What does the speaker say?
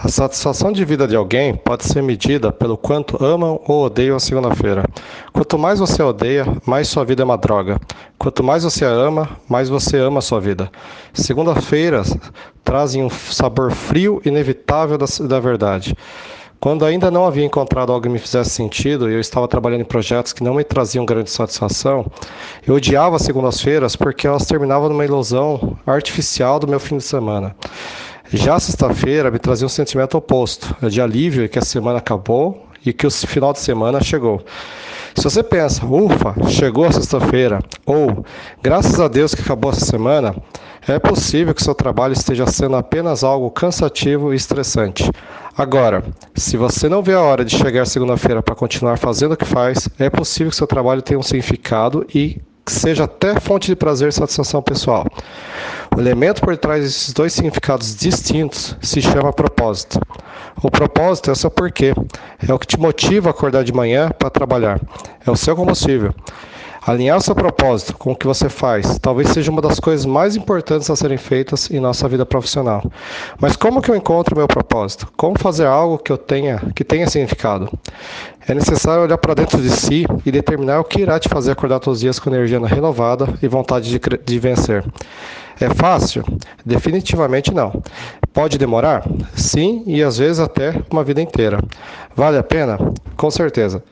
A satisfação de vida de alguém pode ser medida pelo quanto amam ou odeiam a segunda-feira. Quanto mais você odeia, mais sua vida é uma droga. Quanto mais você ama, mais você ama a sua vida. Segunda-feiras trazem um sabor frio inevitável da, da verdade. Quando ainda não havia encontrado algo que me fizesse sentido e eu estava trabalhando em projetos que não me traziam grande satisfação, eu odiava as segundas-feiras porque elas terminavam numa ilusão artificial do meu fim de semana. Já sexta-feira me trazia um sentimento oposto, é de alívio que a semana acabou e que o final de semana chegou. Se você pensa, ufa, chegou a sexta-feira, ou graças a Deus que acabou essa semana, é possível que seu trabalho esteja sendo apenas algo cansativo e estressante. Agora, se você não vê a hora de chegar segunda-feira para continuar fazendo o que faz, é possível que seu trabalho tenha um significado e seja até fonte de prazer e satisfação pessoal. O elemento por trás desses dois significados distintos se chama propósito. O propósito é o seu porquê, é o que te motiva a acordar de manhã para trabalhar, é o seu combustível. Alinhar seu propósito com o que você faz talvez seja uma das coisas mais importantes a serem feitas em nossa vida profissional. Mas como que eu encontro o meu propósito? Como fazer algo que eu tenha que tenha significado? É necessário olhar para dentro de si e determinar o que irá te fazer acordar todos os dias com energia renovada e vontade de, de vencer. É fácil? Definitivamente não. Pode demorar? Sim, e às vezes até uma vida inteira. Vale a pena? Com certeza.